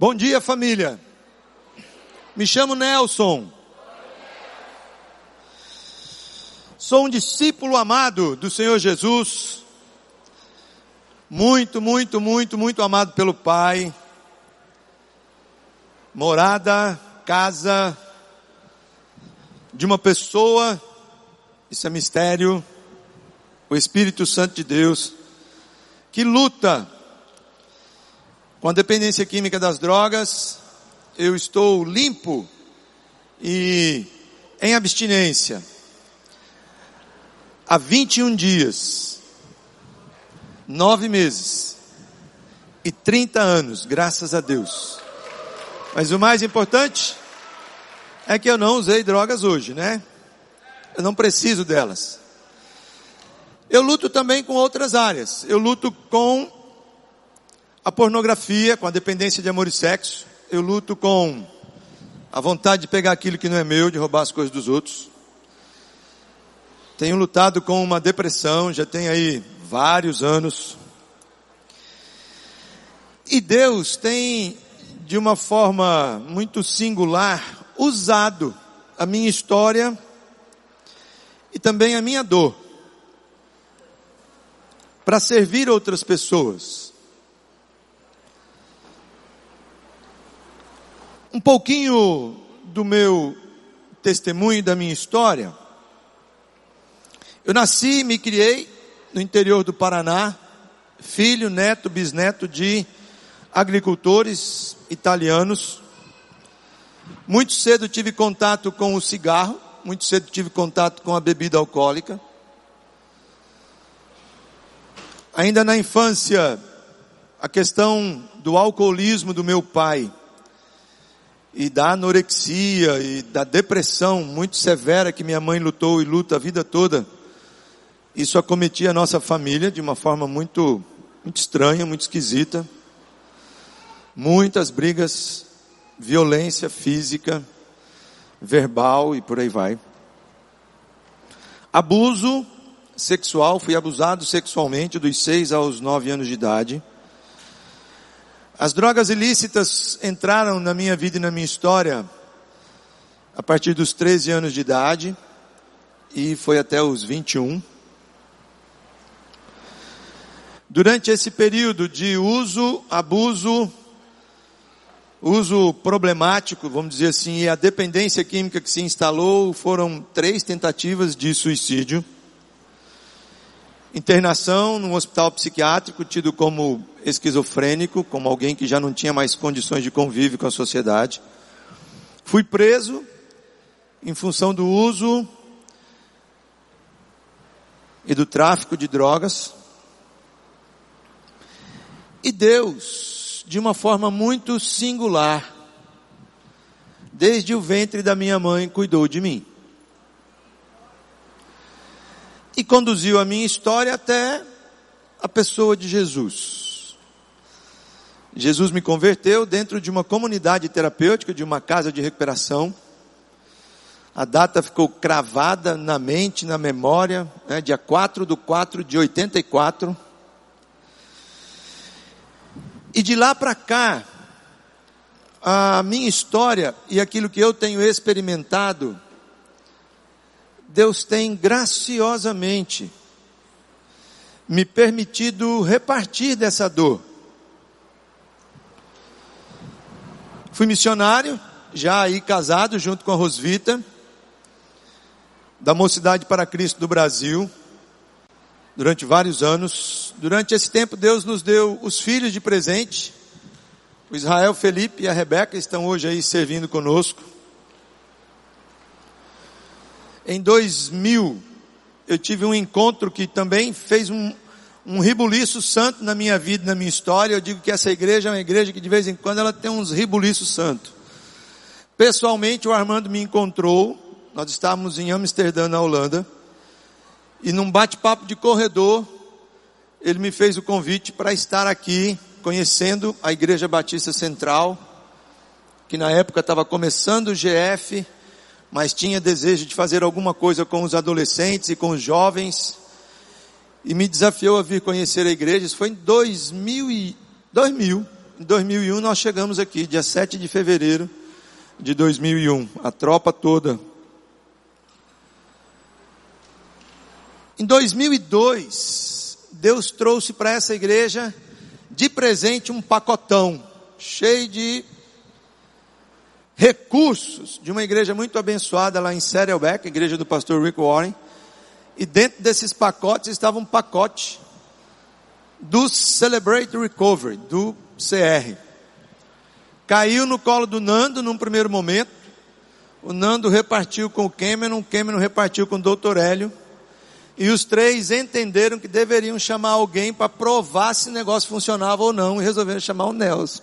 Bom dia, família. Me chamo Nelson. Sou um discípulo amado do Senhor Jesus. Muito, muito, muito, muito amado pelo Pai. Morada, casa de uma pessoa, isso é mistério, o Espírito Santo de Deus, que luta com a dependência química das drogas, eu estou limpo e em abstinência há 21 dias, nove meses e 30 anos, graças a Deus. Mas o mais importante é que eu não usei drogas hoje, né? Eu não preciso delas. Eu luto também com outras áreas. Eu luto com a pornografia, com a dependência de amor e sexo. Eu luto com a vontade de pegar aquilo que não é meu, de roubar as coisas dos outros. Tenho lutado com uma depressão, já tem aí vários anos. E Deus tem, de uma forma muito singular, usado a minha história e também a minha dor para servir outras pessoas. Um pouquinho do meu testemunho, da minha história. Eu nasci e me criei no interior do Paraná, filho, neto, bisneto de agricultores italianos. Muito cedo tive contato com o cigarro, muito cedo tive contato com a bebida alcoólica. Ainda na infância, a questão do alcoolismo do meu pai e da anorexia e da depressão muito severa que minha mãe lutou e luta a vida toda, isso acometia a nossa família de uma forma muito, muito estranha, muito esquisita. Muitas brigas, violência física, verbal e por aí vai. Abuso sexual, fui abusado sexualmente dos seis aos nove anos de idade. As drogas ilícitas entraram na minha vida e na minha história a partir dos 13 anos de idade e foi até os 21. Durante esse período de uso, abuso, uso problemático, vamos dizer assim, e a dependência química que se instalou, foram três tentativas de suicídio internação num hospital psiquiátrico, tido como esquizofrênico, como alguém que já não tinha mais condições de convívio com a sociedade. Fui preso em função do uso e do tráfico de drogas. E Deus, de uma forma muito singular, desde o ventre da minha mãe, cuidou de mim e conduziu a minha história até a pessoa de Jesus. Jesus me converteu dentro de uma comunidade terapêutica, de uma casa de recuperação. A data ficou cravada na mente, na memória, né, dia 4 de 4 de 84. E de lá para cá, a minha história e aquilo que eu tenho experimentado Deus tem graciosamente me permitido repartir dessa dor. Fui missionário, já aí casado junto com a Rosvita, da Mocidade para Cristo do Brasil, durante vários anos. Durante esse tempo, Deus nos deu os filhos de presente. O Israel Felipe e a Rebeca estão hoje aí servindo conosco. Em 2000, eu tive um encontro que também fez um, um ribuliço santo na minha vida, na minha história. Eu digo que essa igreja é uma igreja que de vez em quando ela tem uns ribuliços santos. Pessoalmente, o Armando me encontrou. Nós estávamos em Amsterdã, na Holanda. E num bate-papo de corredor, ele me fez o convite para estar aqui, conhecendo a Igreja Batista Central, que na época estava começando o GF mas tinha desejo de fazer alguma coisa com os adolescentes e com os jovens, e me desafiou a vir conhecer a igreja. Isso foi em 2000, e, 2000 em 2001 nós chegamos aqui, dia 7 de fevereiro de 2001, a tropa toda. Em 2002, Deus trouxe para essa igreja de presente um pacotão cheio de recursos de uma igreja muito abençoada lá em Saddleback, igreja do pastor Rick Warren. E dentro desses pacotes estava um pacote do Celebrate Recovery, do CR. Caiu no colo do Nando num primeiro momento. O Nando repartiu com o Cameron, o Cameron repartiu com o Dr. Hélio. E os três entenderam que deveriam chamar alguém para provar se o negócio funcionava ou não e resolveram chamar o Nelson.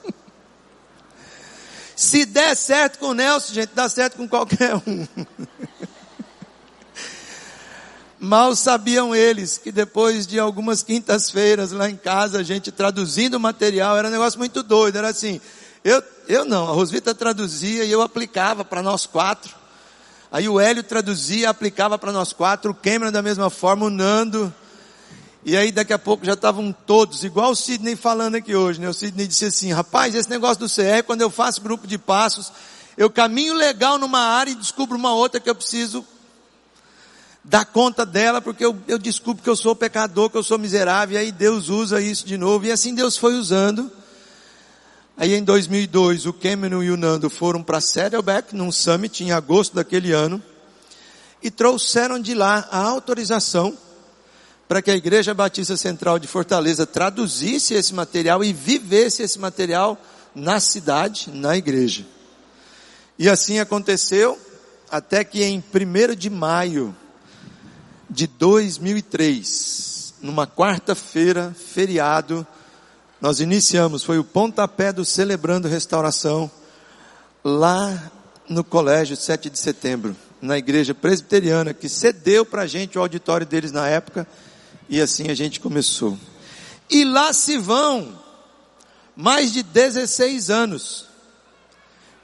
se der certo com o Nelson, gente, dá certo com qualquer um. Mal sabiam eles que depois de algumas quintas-feiras lá em casa, a gente traduzindo o material, era um negócio muito doido, era assim, eu, eu não, a Rosvita traduzia e eu aplicava para nós quatro. Aí o Hélio traduzia, aplicava para nós quatro, o Cameron da mesma forma, o Nando. E aí daqui a pouco já estavam todos, igual o Sidney falando aqui hoje, né? O Sidney disse assim, rapaz, esse negócio do CR, quando eu faço grupo de passos, eu caminho legal numa área e descubro uma outra que eu preciso dar conta dela, porque eu, eu descubro que eu sou pecador, que eu sou miserável, e aí Deus usa isso de novo, e assim Deus foi usando. Aí em 2002 o Cameron e o Nando foram para Saddleback num summit em agosto daquele ano e trouxeram de lá a autorização para que a Igreja Batista Central de Fortaleza traduzisse esse material e vivesse esse material na cidade, na igreja. E assim aconteceu até que em 1 de maio de 2003, numa quarta-feira, feriado, nós iniciamos, foi o pontapé do Celebrando Restauração, lá no Colégio 7 de Setembro, na igreja presbiteriana, que cedeu para a gente o auditório deles na época, e assim a gente começou. E lá se vão mais de 16 anos,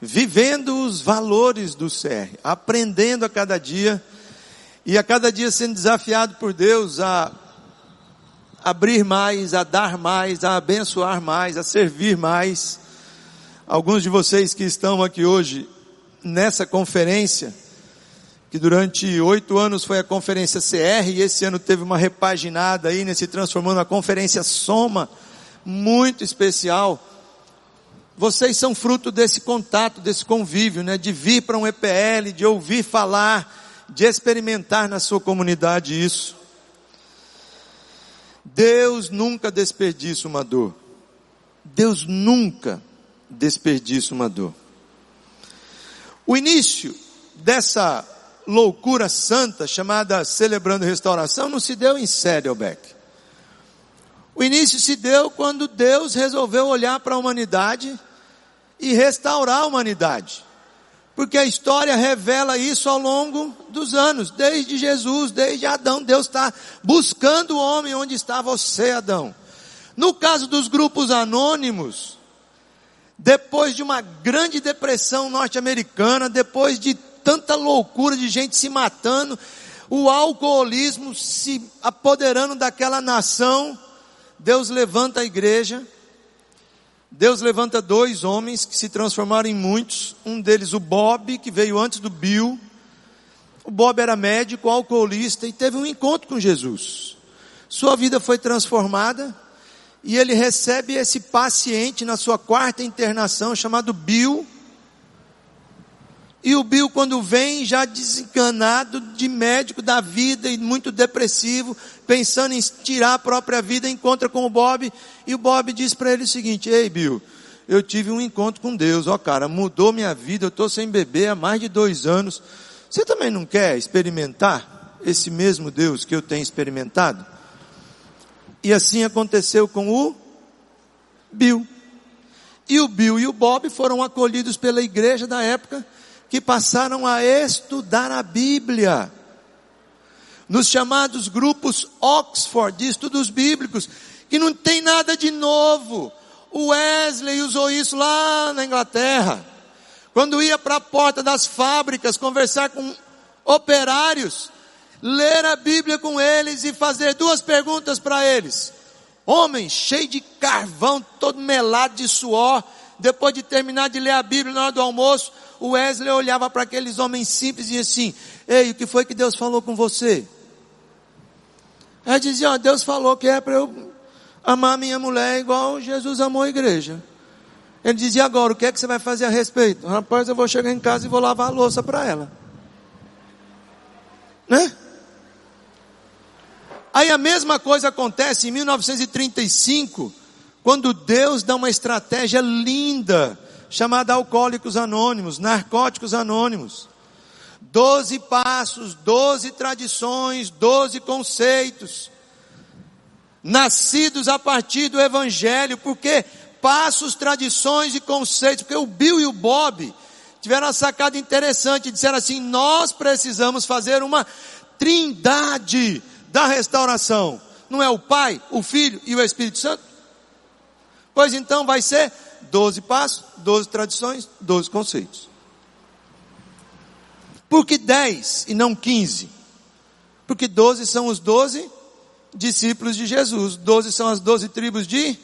vivendo os valores do CR, aprendendo a cada dia, e a cada dia sendo desafiado por Deus a abrir mais, a dar mais, a abençoar mais, a servir mais. Alguns de vocês que estão aqui hoje nessa conferência, que durante oito anos foi a conferência CR e esse ano teve uma repaginada aí, né, se transformando na conferência Soma, muito especial. Vocês são fruto desse contato, desse convívio, né, de vir para um EPL, de ouvir falar, de experimentar na sua comunidade isso. Deus nunca desperdiça uma dor. Deus nunca desperdiça uma dor. O início dessa loucura santa chamada Celebrando Restauração não se deu em Saddleback. O início se deu quando Deus resolveu olhar para a humanidade e restaurar a humanidade. Porque a história revela isso ao longo dos anos, desde Jesus, desde Adão. Deus está buscando o homem onde está você, Adão. No caso dos grupos anônimos, depois de uma grande depressão norte-americana, depois de tanta loucura de gente se matando, o alcoolismo se apoderando daquela nação, Deus levanta a igreja Deus levanta dois homens que se transformaram em muitos. Um deles, o Bob, que veio antes do Bill. O Bob era médico, alcoolista e teve um encontro com Jesus. Sua vida foi transformada e ele recebe esse paciente na sua quarta internação chamado Bill. E o Bill, quando vem, já desencanado de médico da vida e muito depressivo, pensando em tirar a própria vida, encontra com o Bob. E o Bob diz para ele o seguinte: Ei, Bill, eu tive um encontro com Deus, ó cara, mudou minha vida, eu estou sem beber há mais de dois anos. Você também não quer experimentar esse mesmo Deus que eu tenho experimentado? E assim aconteceu com o Bill. E o Bill e o Bob foram acolhidos pela igreja da época que passaram a estudar a Bíblia. Nos chamados grupos Oxford de estudos bíblicos, que não tem nada de novo. O Wesley usou isso lá na Inglaterra. Quando ia para a porta das fábricas conversar com operários, ler a Bíblia com eles e fazer duas perguntas para eles. Homem cheio de carvão, todo melado de suor. Depois de terminar de ler a Bíblia na hora do almoço, o Wesley olhava para aqueles homens simples e dizia assim: Ei, o que foi que Deus falou com você? Aí dizia: ó, Deus falou que é para eu amar minha mulher igual Jesus amou a igreja. Ele dizia: agora, o que é que você vai fazer a respeito? Rapaz, eu vou chegar em casa e vou lavar a louça para ela. Né? Aí a mesma coisa acontece em 1935, quando Deus dá uma estratégia linda, chamada Alcoólicos Anônimos, Narcóticos Anônimos. Doze passos, doze tradições, doze conceitos, nascidos a partir do Evangelho, porque passos, tradições e conceitos, porque o Bill e o Bob tiveram uma sacada interessante, disseram assim, nós precisamos fazer uma trindade da restauração. Não é o Pai, o Filho e o Espírito Santo? Pois então vai ser 12 passos, 12 tradições, 12 conceitos. Por que 10 e não 15? Porque 12 são os 12 discípulos de Jesus, 12 são as 12 tribos de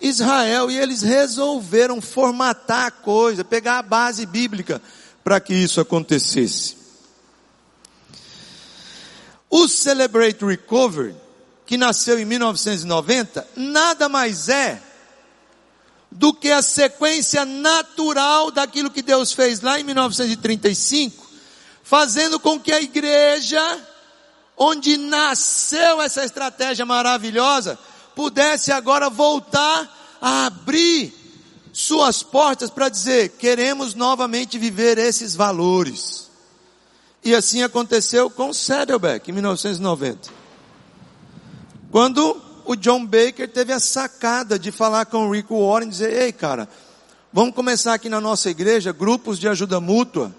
Israel, e eles resolveram formatar a coisa, pegar a base bíblica para que isso acontecesse. O Celebrate Recovery, que nasceu em 1990, nada mais é do que a sequência natural daquilo que Deus fez lá em 1935, fazendo com que a igreja, onde nasceu essa estratégia maravilhosa, pudesse agora voltar a abrir suas portas para dizer: queremos novamente viver esses valores. E assim aconteceu com Saddleback em 1990. Quando o John Baker teve a sacada de falar com o Rick Warren e dizer: Ei, cara, vamos começar aqui na nossa igreja grupos de ajuda mútua,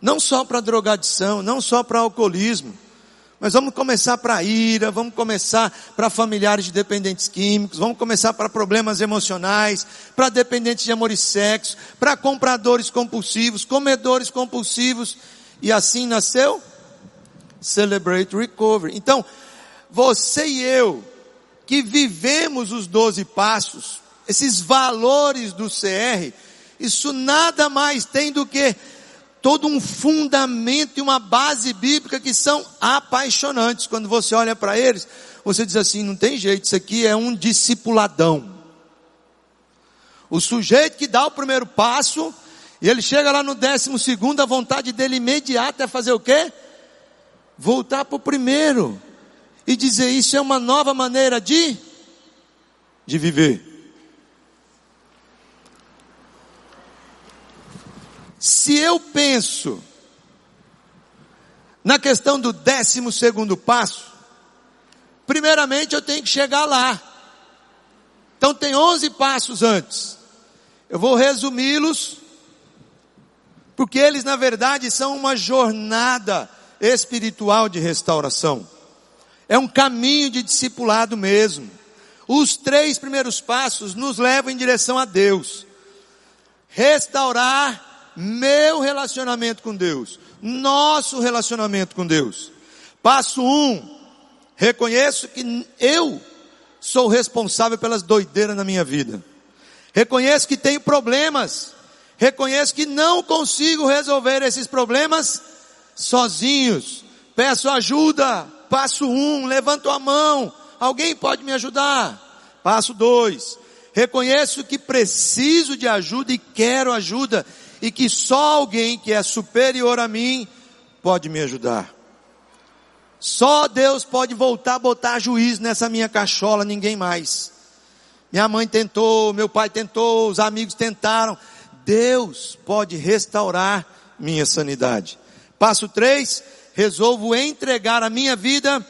não só para drogadição, não só para alcoolismo, mas vamos começar para ira, vamos começar para familiares de dependentes químicos, vamos começar para problemas emocionais, para dependentes de amor e sexo, para compradores compulsivos, comedores compulsivos. E assim nasceu Celebrate Recovery. Então, você e eu, que vivemos os 12 passos, esses valores do CR, isso nada mais tem do que todo um fundamento e uma base bíblica que são apaixonantes. Quando você olha para eles, você diz assim: não tem jeito, isso aqui é um discipuladão. O sujeito que dá o primeiro passo, e ele chega lá no décimo segundo, a vontade dele imediata é fazer o quê? Voltar para o primeiro. E dizer, isso é uma nova maneira de, de viver. Se eu penso na questão do décimo segundo passo, primeiramente eu tenho que chegar lá. Então tem onze passos antes. Eu vou resumi-los porque eles, na verdade, são uma jornada espiritual de restauração. É um caminho de discipulado mesmo. Os três primeiros passos nos levam em direção a Deus. Restaurar meu relacionamento com Deus. Nosso relacionamento com Deus. Passo um. Reconheço que eu sou responsável pelas doideiras na minha vida. Reconheço que tenho problemas Reconheço que não consigo resolver esses problemas sozinhos. Peço ajuda. Passo um, levanto a mão. Alguém pode me ajudar? Passo dois. Reconheço que preciso de ajuda e quero ajuda. E que só alguém que é superior a mim pode me ajudar. Só Deus pode voltar a botar juiz nessa minha cachola, ninguém mais. Minha mãe tentou, meu pai tentou, os amigos tentaram. Deus pode restaurar minha sanidade. Passo 3, resolvo entregar a minha vida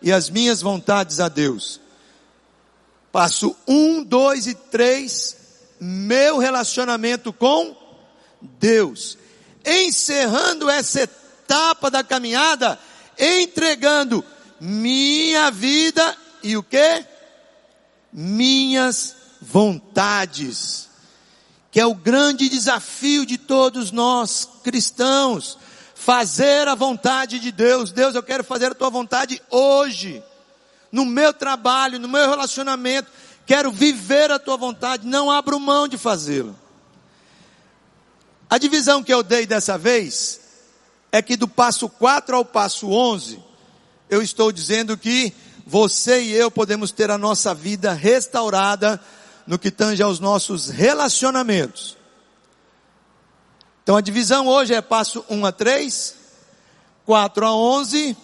e as minhas vontades a Deus. Passo 1, 2 e 3, meu relacionamento com Deus. Encerrando essa etapa da caminhada, entregando minha vida e o que? Minhas vontades que é o grande desafio de todos nós cristãos, fazer a vontade de Deus. Deus, eu quero fazer a tua vontade hoje. no meu trabalho, no meu relacionamento, quero viver a tua vontade, não abro mão de fazê-lo. A divisão que eu dei dessa vez é que do passo 4 ao passo 11, eu estou dizendo que você e eu podemos ter a nossa vida restaurada no que tange aos nossos relacionamentos. Então a divisão hoje é passo 1 a 3, 4 a 11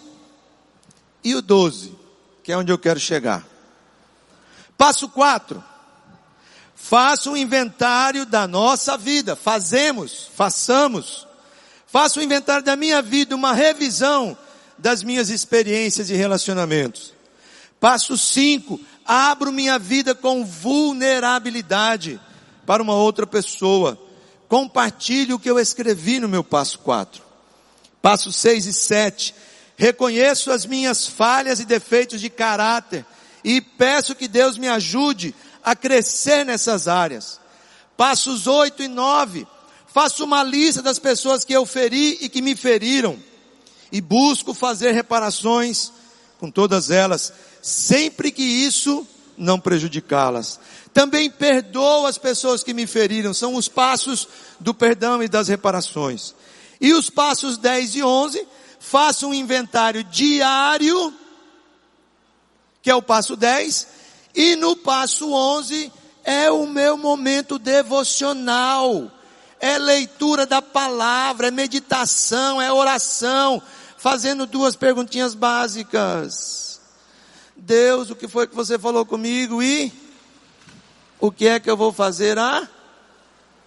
e o 12, que é onde eu quero chegar. Passo 4. Faça um inventário da nossa vida. Fazemos, façamos. Faça um inventário da minha vida, uma revisão das minhas experiências e relacionamentos. Passo 5. Abro minha vida com vulnerabilidade para uma outra pessoa. Compartilhe o que eu escrevi no meu passo 4. Passo 6 e 7. Reconheço as minhas falhas e defeitos de caráter e peço que Deus me ajude a crescer nessas áreas. Passos 8 e 9. Faço uma lista das pessoas que eu feri e que me feriram. E busco fazer reparações com todas elas, sempre que isso não prejudicá-las. Também perdoo as pessoas que me feriram. São os passos do perdão e das reparações. E os passos 10 e 11, faço um inventário diário, que é o passo 10, e no passo 11 é o meu momento devocional. É leitura da palavra, é meditação, é oração, fazendo duas perguntinhas básicas. Deus, o que foi que você falou comigo e o que é que eu vou fazer a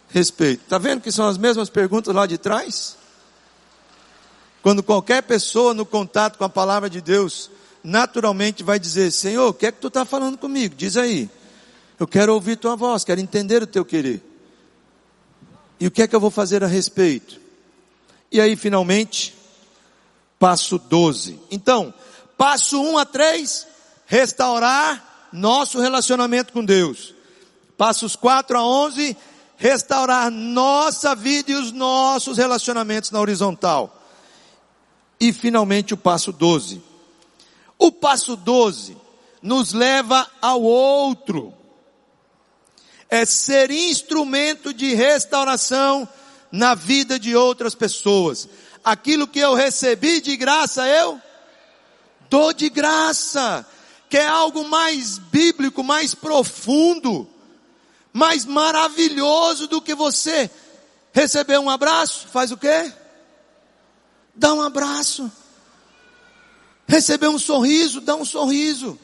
respeito? Tá vendo que são as mesmas perguntas lá de trás? Quando qualquer pessoa no contato com a palavra de Deus naturalmente vai dizer: Senhor, o que é que tu está falando comigo? Diz aí. Eu quero ouvir tua voz, quero entender o teu querer. E o que é que eu vou fazer a respeito? E aí, finalmente, passo 12. Então, passo 1 a 3, restaurar nosso relacionamento com Deus. Passos 4 a 11, restaurar nossa vida e os nossos relacionamentos na horizontal. E finalmente o passo 12, o passo 12 nos leva ao outro. É ser instrumento de restauração na vida de outras pessoas. Aquilo que eu recebi de graça, eu dou de graça. Que é algo mais bíblico, mais profundo, mais maravilhoso do que você receber um abraço. Faz o quê? Dá um abraço. Receber um sorriso, dá um sorriso.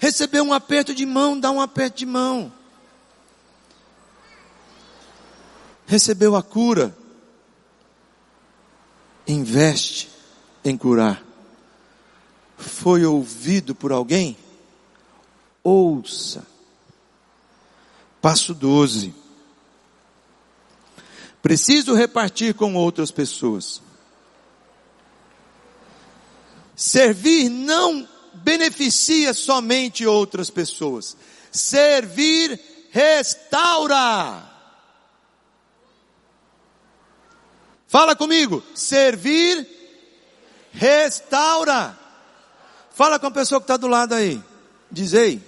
Receber um aperto de mão, dá um aperto de mão. Recebeu a cura, investe em curar. Foi ouvido por alguém? Ouça. Passo 12. Preciso repartir com outras pessoas. Servir não beneficia somente outras pessoas. Servir restaura. Fala comigo. Servir restaura. Fala com a pessoa que está do lado aí. Diz aí.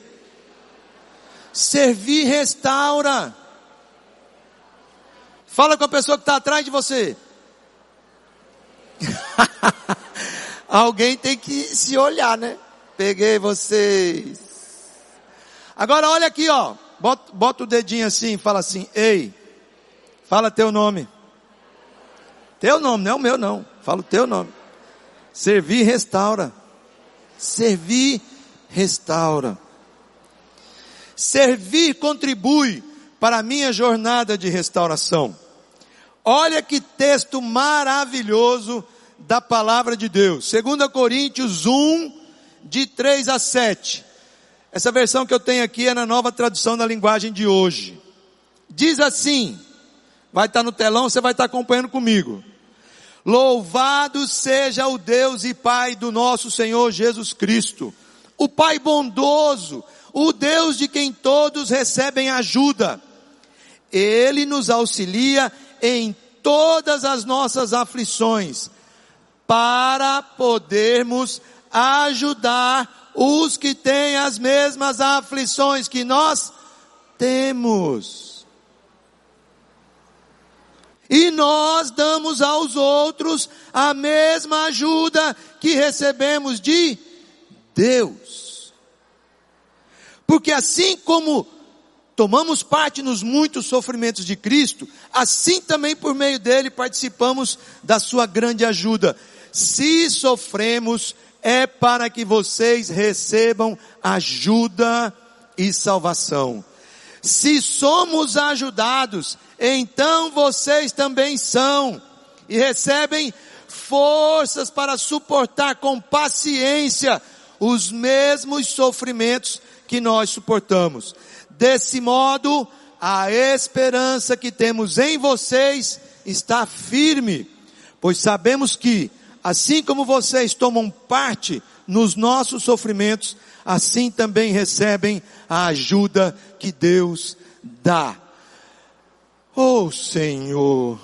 Servir restaura. Fala com a pessoa que está atrás de você. Alguém tem que se olhar, né? Peguei vocês. Agora olha aqui, ó. Bota, bota o dedinho assim, fala assim, ei. Fala teu nome. Teu nome, não é o meu não. Fala o teu nome. Servir restaura. Servir restaura. Servir contribui para a minha jornada de restauração. Olha que texto maravilhoso da palavra de Deus. 2 Coríntios 1, de 3 a 7. Essa versão que eu tenho aqui é na nova tradução da linguagem de hoje. Diz assim, vai estar no telão, você vai estar acompanhando comigo. Louvado seja o Deus e Pai do nosso Senhor Jesus Cristo, o Pai bondoso, o Deus de quem todos recebem ajuda. Ele nos auxilia em todas as nossas aflições, para podermos ajudar os que têm as mesmas aflições que nós temos. E nós damos aos outros a mesma ajuda que recebemos de Deus. Porque assim como tomamos parte nos muitos sofrimentos de Cristo, assim também por meio dele participamos da sua grande ajuda. Se sofremos, é para que vocês recebam ajuda e salvação. Se somos ajudados, então vocês também são e recebem forças para suportar com paciência os mesmos sofrimentos que nós suportamos. Desse modo, a esperança que temos em vocês está firme, pois sabemos que, assim como vocês tomam parte nos nossos sofrimentos, assim também recebem a ajuda que Deus dá. Oh Senhor,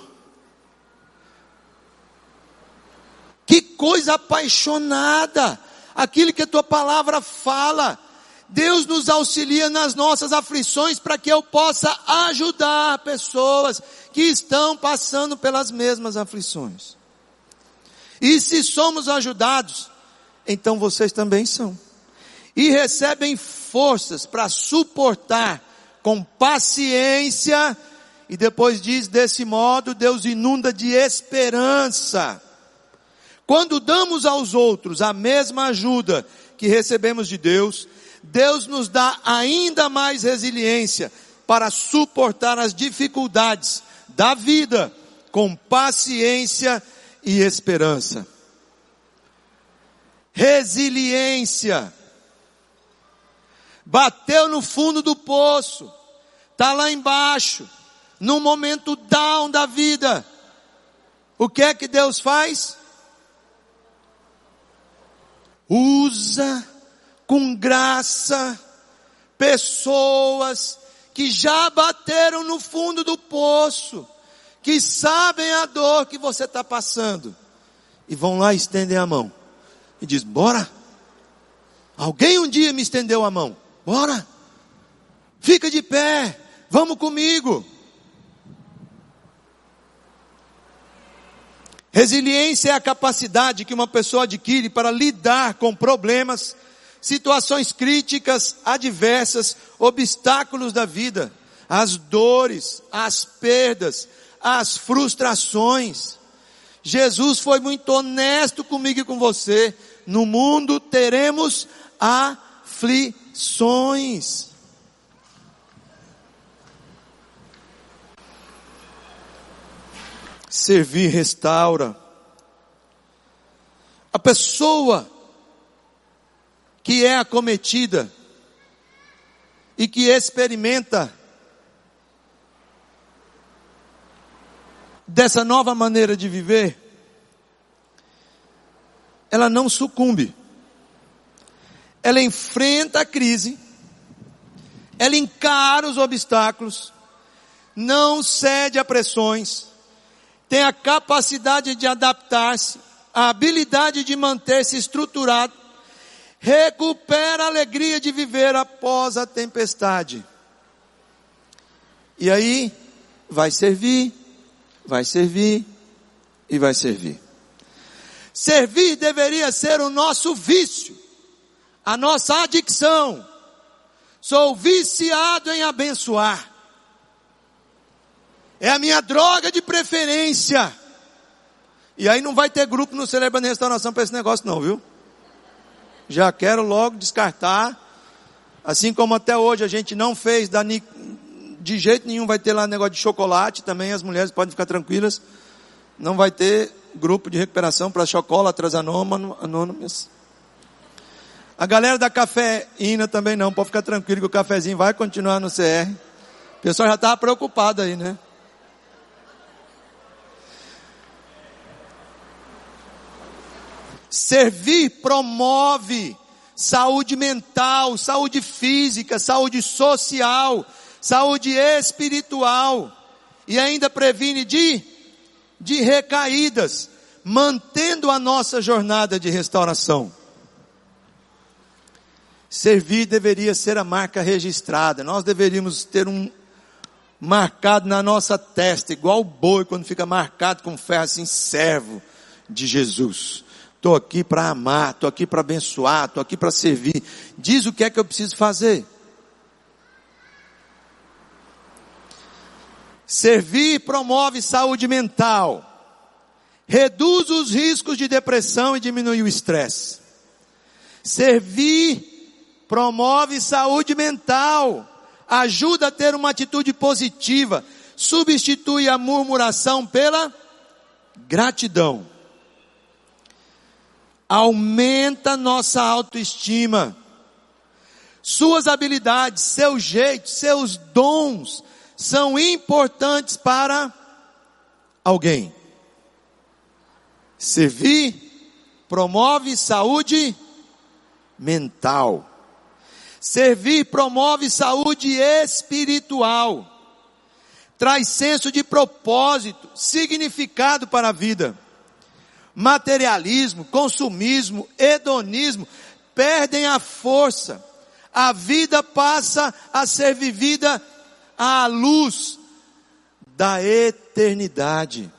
que coisa apaixonada, aquilo que a tua palavra fala. Deus nos auxilia nas nossas aflições para que eu possa ajudar pessoas que estão passando pelas mesmas aflições. E se somos ajudados, então vocês também são. E recebem forças para suportar com paciência, e depois diz desse modo, Deus inunda de esperança. Quando damos aos outros a mesma ajuda que recebemos de Deus, Deus nos dá ainda mais resiliência para suportar as dificuldades da vida com paciência e esperança. Resiliência. Bateu no fundo do poço, está lá embaixo, no momento down da vida. O que é que Deus faz? Usa com graça pessoas que já bateram no fundo do poço, que sabem a dor que você está passando, e vão lá e estendem a mão e diz: Bora. Alguém um dia me estendeu a mão. Bora. Fica de pé. Vamos comigo. Resiliência é a capacidade que uma pessoa adquire para lidar com problemas, situações críticas, adversas, obstáculos da vida, as dores, as perdas, as frustrações. Jesus foi muito honesto comigo e com você. No mundo teremos aflições. Servir restaura. A pessoa que é acometida e que experimenta dessa nova maneira de viver, ela não sucumbe. Ela enfrenta a crise, ela encara os obstáculos, não cede a pressões, tem a capacidade de adaptar-se, a habilidade de manter-se estruturado, recupera a alegria de viver após a tempestade. E aí vai servir, vai servir e vai servir. Servir deveria ser o nosso vício, a nossa adicção. Sou viciado em abençoar. É a minha droga de preferência. E aí não vai ter grupo no Celebrando Restauração para esse negócio não, viu? Já quero logo descartar. Assim como até hoje a gente não fez de jeito nenhum vai ter lá negócio de chocolate também, as mulheres podem ficar tranquilas. Não vai ter grupo de recuperação para chocolatras anônimas. A galera da cafeína também não, pode ficar tranquilo que o cafezinho vai continuar no CR. O pessoal já estava preocupado aí, né? Servir promove saúde mental, saúde física, saúde social, saúde espiritual e ainda previne de, de recaídas, mantendo a nossa jornada de restauração. Servir deveria ser a marca registrada. Nós deveríamos ter um marcado na nossa testa, igual o boi quando fica marcado com ferro assim, servo de Jesus. Estou aqui para amar, estou aqui para abençoar, estou aqui para servir. Diz o que é que eu preciso fazer. Servir promove saúde mental, reduz os riscos de depressão e diminui o estresse. Servir promove saúde mental, ajuda a ter uma atitude positiva, substitui a murmuração pela gratidão. Aumenta nossa autoestima. Suas habilidades, seu jeito, seus dons são importantes para alguém. Servir promove saúde mental. Servir promove saúde espiritual, traz senso de propósito, significado para a vida. Materialismo, consumismo, hedonismo perdem a força. A vida passa a ser vivida à luz da eternidade.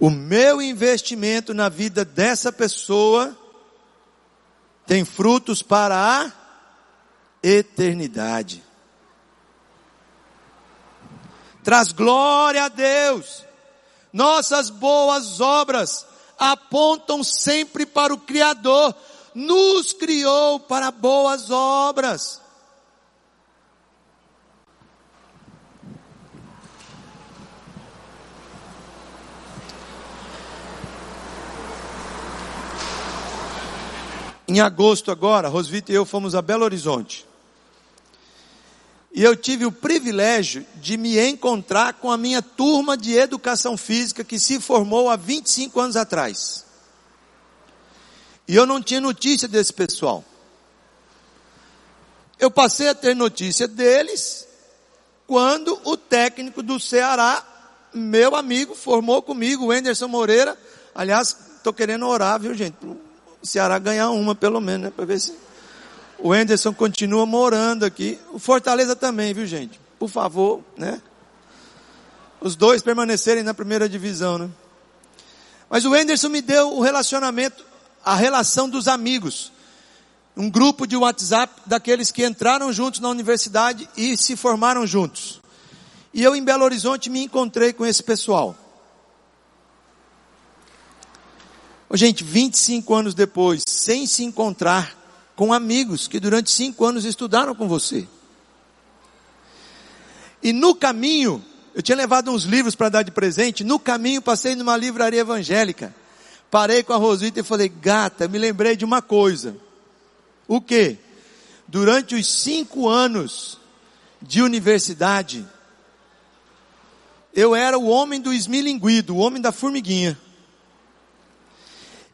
O meu investimento na vida dessa pessoa tem frutos para a eternidade. Traz glória a Deus. Nossas boas obras apontam sempre para o Criador. Nos criou para boas obras. Em agosto agora, Rosvita e eu fomos a Belo Horizonte. E eu tive o privilégio de me encontrar com a minha turma de educação física que se formou há 25 anos atrás. E eu não tinha notícia desse pessoal. Eu passei a ter notícia deles quando o técnico do Ceará, meu amigo, formou comigo, o Anderson Moreira. Aliás, estou querendo orar, viu gente? o Ceará ganhar uma pelo menos, né? Para ver se o Anderson continua morando aqui. O Fortaleza também, viu gente? Por favor, né? Os dois permanecerem na primeira divisão, né? Mas o Anderson me deu o relacionamento, a relação dos amigos. Um grupo de WhatsApp daqueles que entraram juntos na universidade e se formaram juntos. E eu em Belo Horizonte me encontrei com esse pessoal. Gente, 25 anos depois, sem se encontrar com amigos que durante cinco anos estudaram com você. E no caminho, eu tinha levado uns livros para dar de presente, no caminho passei numa livraria evangélica. Parei com a Rosita e falei, gata, me lembrei de uma coisa. O que? Durante os cinco anos de universidade, eu era o homem do esmilinguido, o homem da formiguinha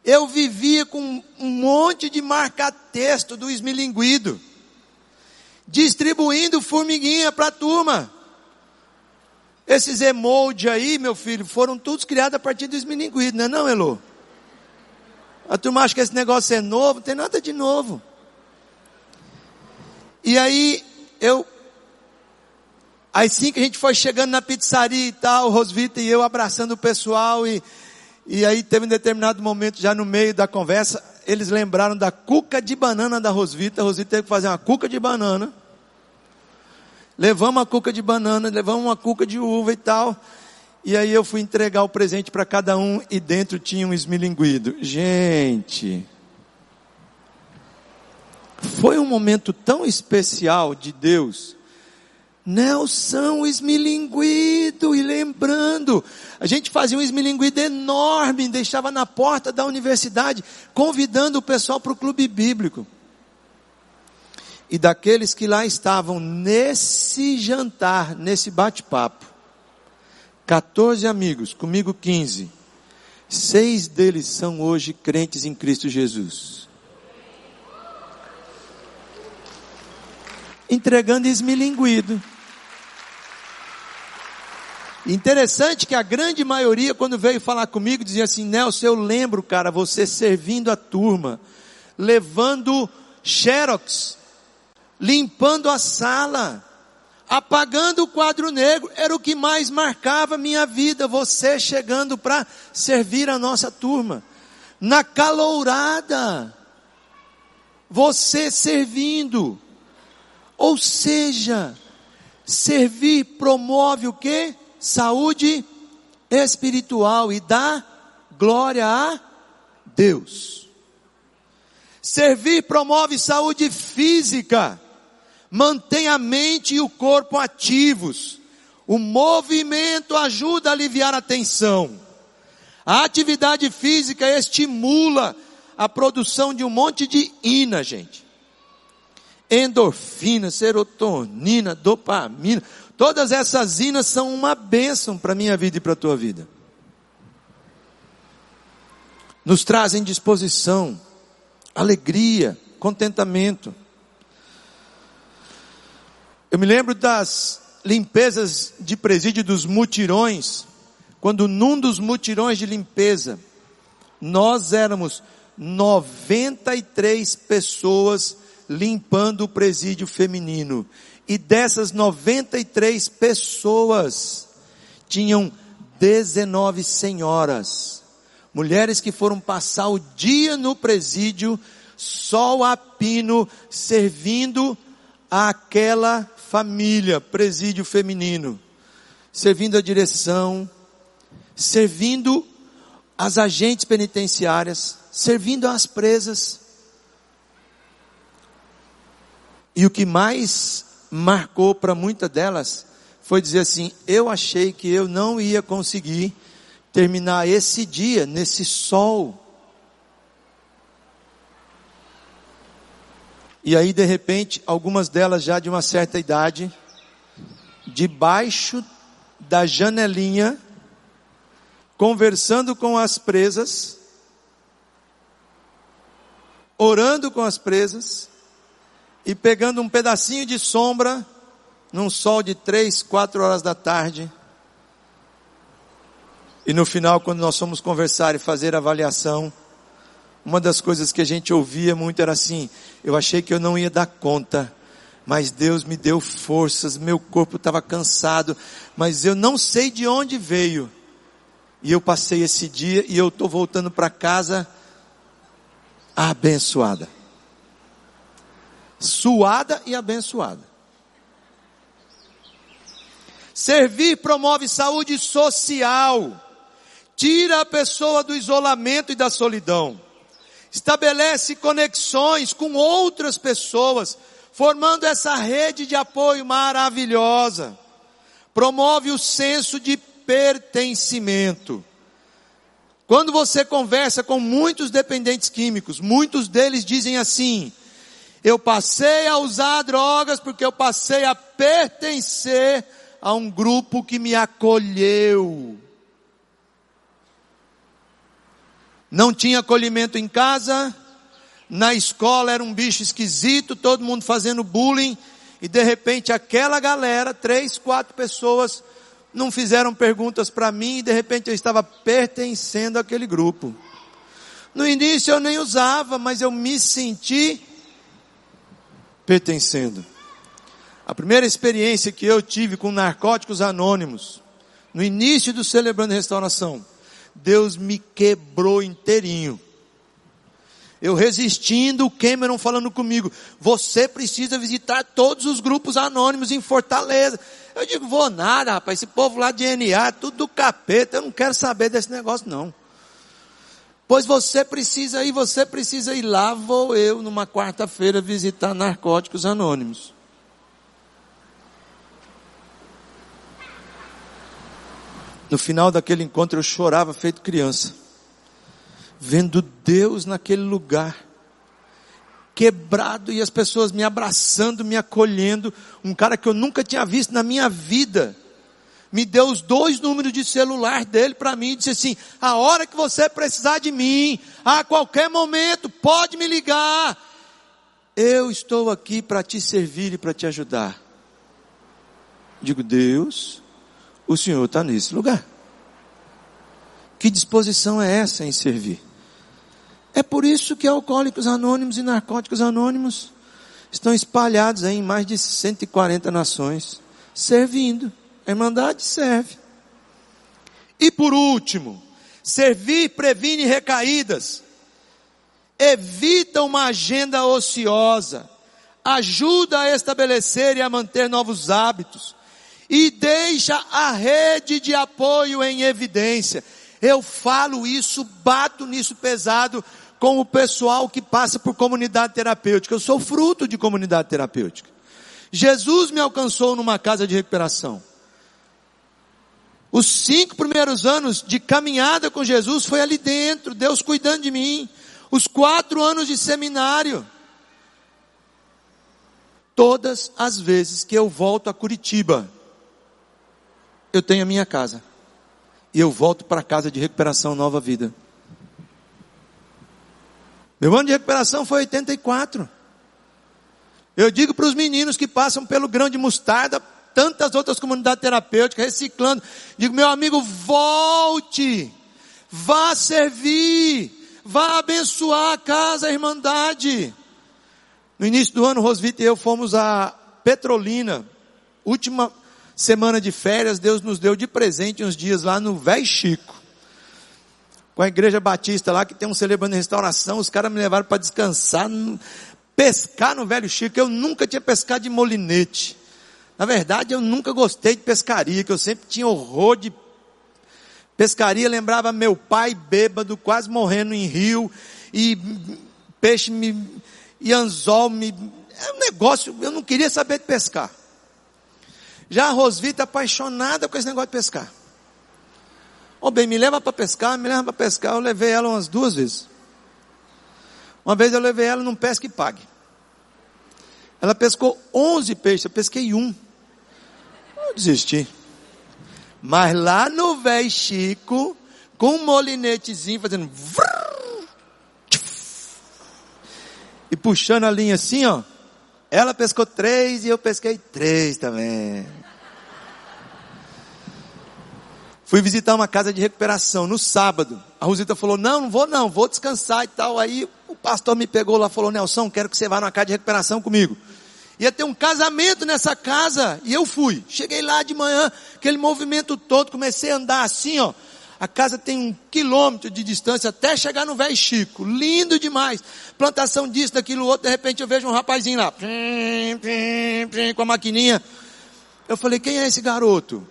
eu vivia com um monte de marca-texto do esmilinguido, distribuindo formiguinha para a turma. Esses emoji aí, meu filho, foram todos criados a partir do esmilinguido, não é não, Elô? A turma acha que esse negócio é novo, não tem nada de novo. E aí, eu, assim que a gente foi chegando na pizzaria e tal, Rosvita e eu abraçando o pessoal e e aí teve um determinado momento, já no meio da conversa, eles lembraram da cuca de banana da Rosvita. A Rosvita teve que fazer uma cuca de banana. Levamos a cuca de banana, levamos uma cuca de uva e tal. E aí eu fui entregar o presente para cada um e dentro tinha um esmilinguido. Gente, foi um momento tão especial de Deus Nelson esmilinguido e lembrando. A gente fazia um esmilinguido enorme, deixava na porta da universidade, convidando o pessoal para o clube bíblico. E daqueles que lá estavam nesse jantar, nesse bate-papo, 14 amigos, comigo 15. Seis deles são hoje crentes em Cristo Jesus. Entregando esmilinguido. Interessante que a grande maioria, quando veio falar comigo, dizia assim: Nelson, eu lembro, cara, você servindo a turma levando xerox, limpando a sala, apagando o quadro negro, era o que mais marcava minha vida, você chegando para servir a nossa turma. Na calourada, você servindo. Ou seja, servir promove o que? Saúde espiritual e dá glória a Deus. Servir promove saúde física mantém a mente e o corpo ativos. O movimento ajuda a aliviar a tensão. A atividade física estimula a produção de um monte de ina, gente. Endorfina, serotonina, dopamina. Todas essas inas são uma bênção para a minha vida e para a tua vida. Nos trazem disposição, alegria, contentamento. Eu me lembro das limpezas de presídio dos mutirões, quando num dos mutirões de limpeza, nós éramos 93 pessoas limpando o presídio feminino. E dessas 93 pessoas, tinham 19 senhoras, mulheres que foram passar o dia no presídio, sol a pino, servindo àquela família, presídio feminino, servindo a direção, servindo as agentes penitenciárias, servindo as presas. E o que mais marcou para muitas delas foi dizer assim: eu achei que eu não ia conseguir terminar esse dia nesse sol. E aí, de repente, algumas delas já de uma certa idade, debaixo da janelinha, conversando com as presas, orando com as presas, e pegando um pedacinho de sombra, num sol de três, quatro horas da tarde, e no final, quando nós fomos conversar e fazer avaliação, uma das coisas que a gente ouvia muito era assim: eu achei que eu não ia dar conta, mas Deus me deu forças, meu corpo estava cansado, mas eu não sei de onde veio. E eu passei esse dia e eu estou voltando para casa abençoada. Suada e abençoada. Servir promove saúde social, tira a pessoa do isolamento e da solidão estabelece conexões com outras pessoas, formando essa rede de apoio maravilhosa. Promove o senso de pertencimento. Quando você conversa com muitos dependentes químicos, muitos deles dizem assim: eu passei a usar drogas porque eu passei a pertencer a um grupo que me acolheu. não tinha acolhimento em casa, na escola era um bicho esquisito, todo mundo fazendo bullying, e de repente aquela galera, três, quatro pessoas, não fizeram perguntas para mim e de repente eu estava pertencendo àquele grupo. No início eu nem usava, mas eu me senti pertencendo. A primeira experiência que eu tive com narcóticos anônimos, no início do Celebrando Restauração, Deus me quebrou inteirinho. Eu resistindo, o Cameron falando comigo, você precisa visitar todos os grupos anônimos em Fortaleza. Eu digo, vou nada, rapaz, esse povo lá de NA, tudo do capeta, eu não quero saber desse negócio não. Pois você precisa ir, você precisa ir lá, vou eu numa quarta-feira visitar narcóticos anônimos. No final daquele encontro eu chorava feito criança, vendo Deus naquele lugar, quebrado e as pessoas me abraçando, me acolhendo, um cara que eu nunca tinha visto na minha vida. Me deu os dois números de celular dele para mim e disse assim: a hora que você precisar de mim, a qualquer momento, pode me ligar. Eu estou aqui para te servir e para te ajudar. Digo, Deus, o Senhor está nesse lugar. Que disposição é essa em servir? É por isso que alcoólicos anônimos e narcóticos anônimos estão espalhados em mais de 140 nações, servindo. A Irmandade serve. E por último, servir previne recaídas, evita uma agenda ociosa, ajuda a estabelecer e a manter novos hábitos, e deixa a rede de apoio em evidência. Eu falo isso, bato nisso pesado com o pessoal que passa por comunidade terapêutica. Eu sou fruto de comunidade terapêutica. Jesus me alcançou numa casa de recuperação. Os cinco primeiros anos de caminhada com Jesus foi ali dentro, Deus cuidando de mim. Os quatro anos de seminário. Todas as vezes que eu volto a Curitiba, eu tenho a minha casa. E eu volto para a casa de recuperação Nova Vida. Meu ano de recuperação foi 84. Eu digo para os meninos que passam pelo grão de mostarda, tantas outras comunidades terapêuticas, reciclando, digo, meu amigo, volte, vá servir, vá abençoar a casa, a irmandade. No início do ano, Rosvita e eu fomos a Petrolina, última semana de férias, Deus nos deu de presente uns dias lá no Véi Chico. Com a igreja batista lá, que tem um celebrando restauração, os caras me levaram para descansar, pescar no Velho Chico. Eu nunca tinha pescado de molinete. Na verdade, eu nunca gostei de pescaria, que eu sempre tinha horror de pescaria. Lembrava meu pai bêbado, quase morrendo em rio, e peixe me, e anzol me, é um negócio, eu não queria saber de pescar. Já a Rosvita apaixonada com esse negócio de pescar. Ô oh, bem, me leva para pescar, me leva para pescar. Eu levei ela umas duas vezes. Uma vez eu levei ela num pesca e pague. Ela pescou 11 peixes, eu pesquei um. Eu desisti. Mas lá no velho Chico, com um molinetezinho fazendo e puxando a linha assim, ó. Ela pescou três e eu pesquei três também. Fui visitar uma casa de recuperação no sábado. A Rosita falou, não, não vou não, vou descansar e tal. Aí o pastor me pegou lá e falou, Nelson, quero que você vá numa casa de recuperação comigo. Ia ter um casamento nessa casa e eu fui. Cheguei lá de manhã, aquele movimento todo, comecei a andar assim, ó. A casa tem um quilômetro de distância até chegar no velho Chico. Lindo demais. Plantação disso, daquilo outro. De repente eu vejo um rapazinho lá. Pim, pim, pim, com a maquininha. Eu falei, quem é esse garoto?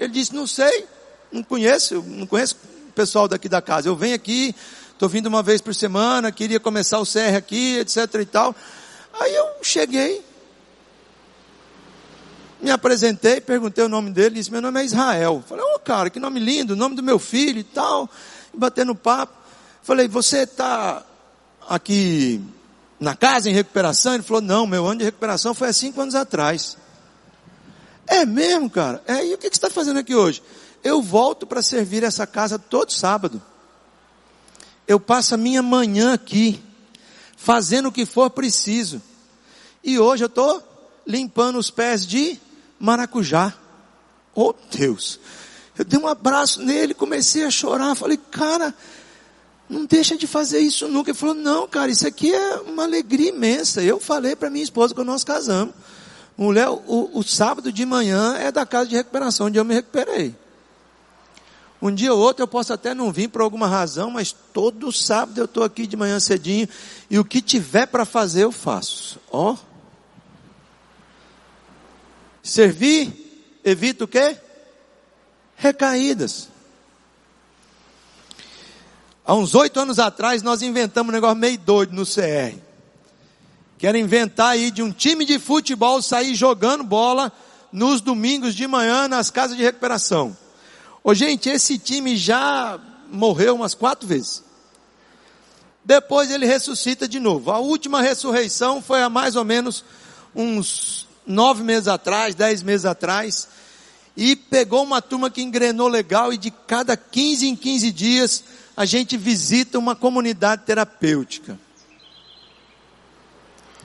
Ele disse, não sei não conheço, não conheço o pessoal daqui da casa. Eu venho aqui, estou vindo uma vez por semana, queria começar o CR aqui, etc e tal. Aí eu cheguei, me apresentei, perguntei o nome dele, disse, meu nome é Israel. Falei, ô oh, cara, que nome lindo, nome do meu filho e tal. E batendo papo. Falei, você está aqui na casa em recuperação? Ele falou, não, meu ano de recuperação foi há cinco anos atrás. É mesmo, cara? É, e o que, que você está fazendo aqui hoje? Eu volto para servir essa casa todo sábado. Eu passo a minha manhã aqui, fazendo o que for preciso. E hoje eu estou limpando os pés de maracujá. Oh Deus! Eu dei um abraço nele, comecei a chorar. Falei, cara, não deixa de fazer isso nunca. Ele falou, não, cara, isso aqui é uma alegria imensa. Eu falei para minha esposa quando nós casamos. Mulher, o, o sábado de manhã é da casa de recuperação, onde eu me recuperei. Um dia ou outro eu posso até não vir por alguma razão, mas todo sábado eu estou aqui de manhã cedinho e o que tiver para fazer eu faço. Ó. Servir evita o quê? Recaídas. Há uns oito anos atrás nós inventamos um negócio meio doido no CR. Que era inventar aí de um time de futebol sair jogando bola nos domingos de manhã nas casas de recuperação. Ô gente, esse time já morreu umas quatro vezes. Depois ele ressuscita de novo. A última ressurreição foi há mais ou menos uns nove meses atrás, dez meses atrás. E pegou uma turma que engrenou legal e de cada 15 em 15 dias a gente visita uma comunidade terapêutica.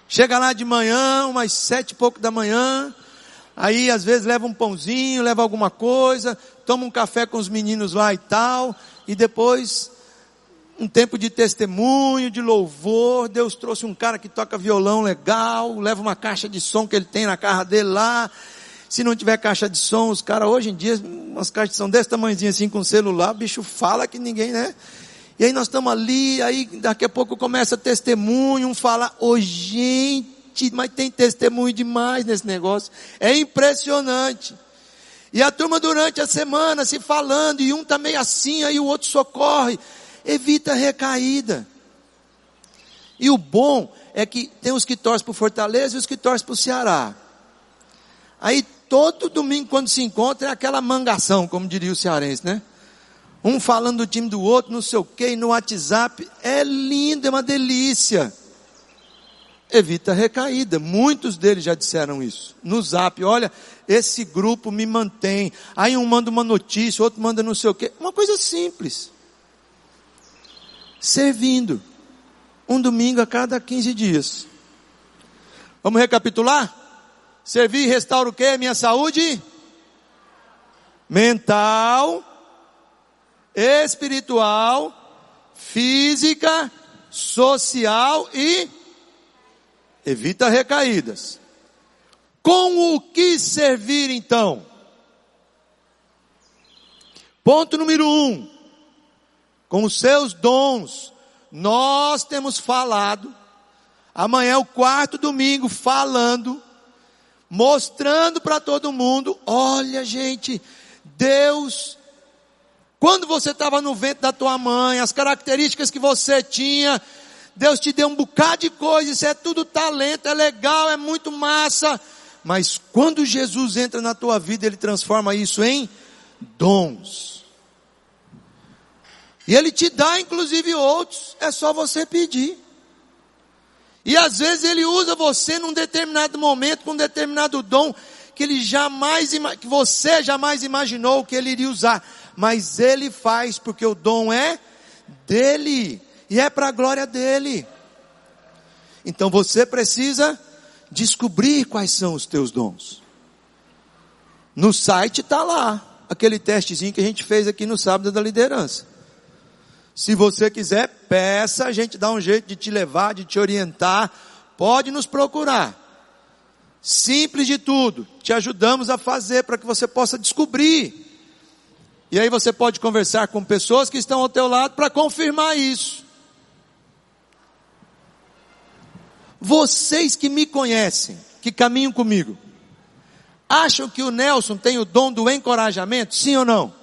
Chega lá de manhã, umas sete e pouco da manhã, aí às vezes leva um pãozinho, leva alguma coisa, toma um café com os meninos lá e tal, e depois um tempo de testemunho, de louvor. Deus trouxe um cara que toca violão legal, leva uma caixa de som que ele tem na casa dele lá. Se não tiver caixa de som, os caras hoje em dia, umas caixas de som desse tamanhozinho assim com celular, o bicho fala que ninguém, né? E aí nós estamos ali, aí daqui a pouco começa testemunho, um fala, ô oh, gente, mas tem testemunho demais nesse negócio. É impressionante. E a turma durante a semana se falando, e um tá meio assim, aí o outro socorre. Evita recaída. E o bom é que tem os que torcem para o Fortaleza e os que torcem para o Ceará. Aí todo domingo quando se encontra é aquela mangação, como diria o cearense, né? Um falando do time do outro, não sei o que, no WhatsApp. É lindo, é uma delícia. Evita recaída. Muitos deles já disseram isso. No zap, olha, esse grupo me mantém. Aí um manda uma notícia, outro manda não sei o que. Uma coisa simples. Servindo. Um domingo a cada 15 dias. Vamos recapitular? Servir restaura o que? Minha saúde mental, espiritual, física, social e evita recaídas. Com o que servir então? Ponto número um. Com os seus dons. Nós temos falado. Amanhã é o quarto domingo falando mostrando para todo mundo: olha, gente, Deus, quando você estava no ventre da tua mãe, as características que você tinha, Deus te deu um bocado de coisa, isso é tudo talento, é legal, é muito massa. Mas quando Jesus entra na tua vida, Ele transforma isso em dons. E Ele te dá, inclusive, outros, é só você pedir. E às vezes ele usa você num determinado momento, com um determinado dom, que ele jamais, que você jamais imaginou que ele iria usar. Mas ele faz porque o dom é dele. E é para a glória dele. Então você precisa descobrir quais são os teus dons. No site está lá, aquele testezinho que a gente fez aqui no sábado da liderança. Se você quiser, peça, a gente dá um jeito de te levar, de te orientar. Pode nos procurar. Simples de tudo. Te ajudamos a fazer para que você possa descobrir. E aí você pode conversar com pessoas que estão ao teu lado para confirmar isso. Vocês que me conhecem, que caminham comigo, acham que o Nelson tem o dom do encorajamento? Sim ou não?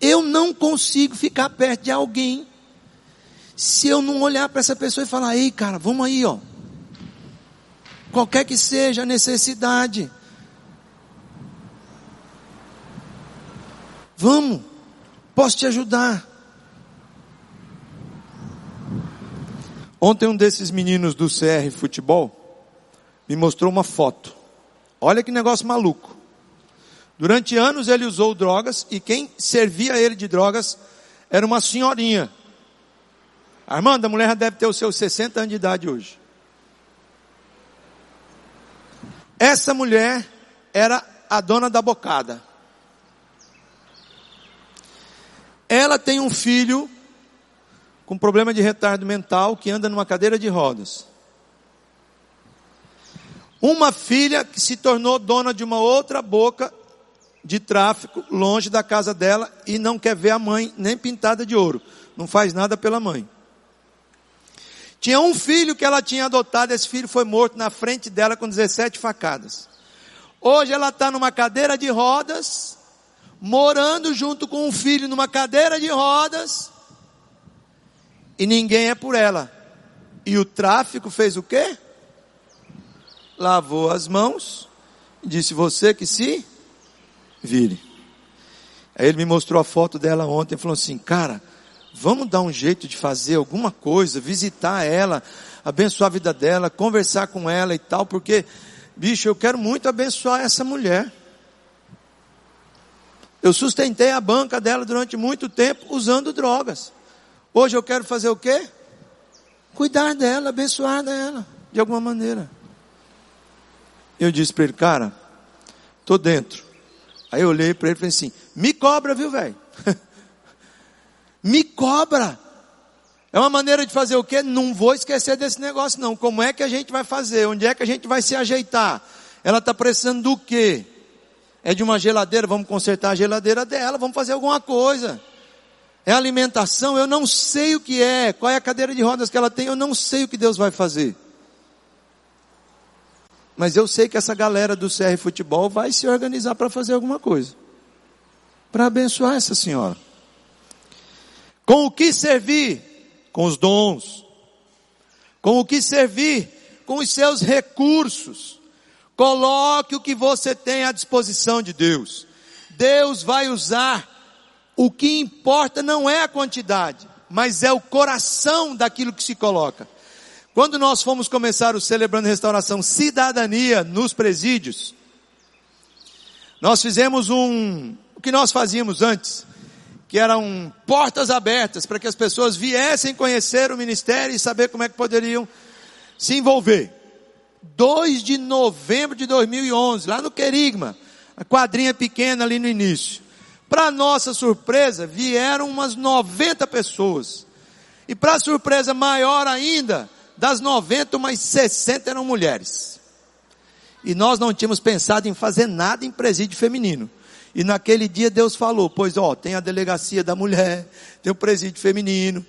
Eu não consigo ficar perto de alguém se eu não olhar para essa pessoa e falar: "Ei, cara, vamos aí, ó. Qualquer que seja a necessidade, vamos. Posso te ajudar?" Ontem um desses meninos do CR Futebol me mostrou uma foto. Olha que negócio maluco. Durante anos ele usou drogas e quem servia ele de drogas era uma senhorinha. Armando, a mulher deve ter os seus 60 anos de idade hoje. Essa mulher era a dona da bocada. Ela tem um filho com problema de retardo mental que anda numa cadeira de rodas. Uma filha que se tornou dona de uma outra boca de tráfico longe da casa dela e não quer ver a mãe nem pintada de ouro. Não faz nada pela mãe. Tinha um filho que ela tinha adotado, esse filho foi morto na frente dela com 17 facadas. Hoje ela está numa cadeira de rodas, morando junto com um filho numa cadeira de rodas, e ninguém é por ela. E o tráfico fez o quê? Lavou as mãos, disse você que se vire. Aí ele me mostrou a foto dela ontem e falou assim, cara, vamos dar um jeito de fazer alguma coisa, visitar ela, abençoar a vida dela, conversar com ela e tal, porque, bicho, eu quero muito abençoar essa mulher. Eu sustentei a banca dela durante muito tempo usando drogas. Hoje eu quero fazer o quê? Cuidar dela, abençoar dela, de alguma maneira. Eu disse para ele, cara, tô dentro. Aí eu olhei para ele e falei assim: Me cobra, viu, velho? Me cobra. É uma maneira de fazer o quê? Não vou esquecer desse negócio, não. Como é que a gente vai fazer? Onde é que a gente vai se ajeitar? Ela está precisando do quê? É de uma geladeira, vamos consertar a geladeira dela, vamos fazer alguma coisa. É alimentação, eu não sei o que é, qual é a cadeira de rodas que ela tem, eu não sei o que Deus vai fazer. Mas eu sei que essa galera do CR Futebol vai se organizar para fazer alguma coisa. Para abençoar essa senhora. Com o que servir? Com os dons. Com o que servir? Com os seus recursos. Coloque o que você tem à disposição de Deus. Deus vai usar. O que importa não é a quantidade, mas é o coração daquilo que se coloca. Quando nós fomos começar o Celebrando Restauração Cidadania nos presídios, nós fizemos um, o que nós fazíamos antes, que eram portas abertas para que as pessoas viessem conhecer o ministério e saber como é que poderiam se envolver. 2 de novembro de 2011, lá no Querigma, a quadrinha pequena ali no início. Para nossa surpresa, vieram umas 90 pessoas. E para surpresa maior ainda, das 90, umas 60 eram mulheres. E nós não tínhamos pensado em fazer nada em presídio feminino. E naquele dia Deus falou, pois ó, tem a delegacia da mulher, tem o presídio feminino,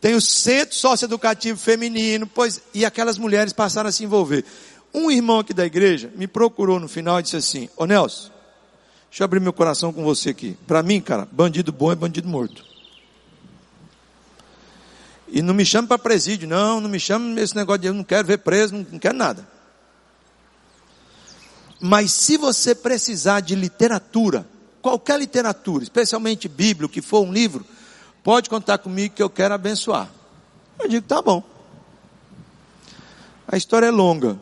tem o centro socioeducativo feminino, pois, e aquelas mulheres passaram a se envolver. Um irmão aqui da igreja me procurou no final e disse assim, ô Nelson, deixa eu abrir meu coração com você aqui. Para mim, cara, bandido bom é bandido morto. E não me chame para presídio, não, não me chame esse negócio de eu não quero ver preso, não, não quero nada. Mas se você precisar de literatura, qualquer literatura, especialmente Bíblia, o que for um livro, pode contar comigo que eu quero abençoar. Eu digo, tá bom. A história é longa.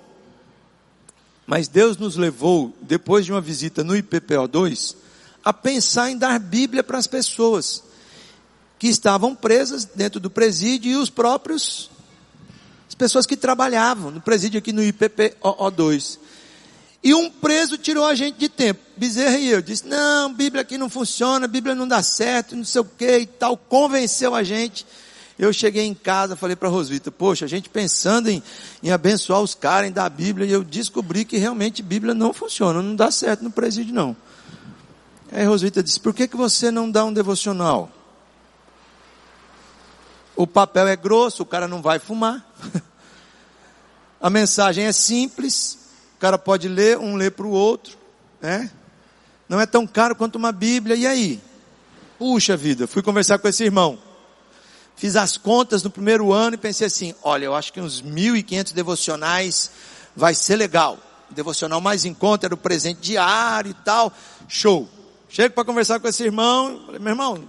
Mas Deus nos levou, depois de uma visita no IPPO2, a pensar em dar Bíblia para as pessoas que estavam presas dentro do presídio e os próprios, as pessoas que trabalhavam no presídio aqui no IPPO2. E um preso tirou a gente de tempo, Bezerra e eu, disse, não, Bíblia aqui não funciona, Bíblia não dá certo, não sei o que e tal, convenceu a gente. Eu cheguei em casa, falei para Rosvita, poxa, a gente pensando em, em abençoar os caras, em dar a Bíblia, e eu descobri que realmente Bíblia não funciona, não dá certo no presídio não. Aí Rosvita disse, por que, que você não dá um devocional? O papel é grosso, o cara não vai fumar. A mensagem é simples, o cara pode ler, um lê para o outro, né? Não é tão caro quanto uma Bíblia, e aí? Puxa vida, fui conversar com esse irmão. Fiz as contas no primeiro ano e pensei assim, olha, eu acho que uns 1.500 devocionais vai ser legal. O devocional mais em conta era o presente diário e tal. Show. Chego para conversar com esse irmão, falei, meu irmão,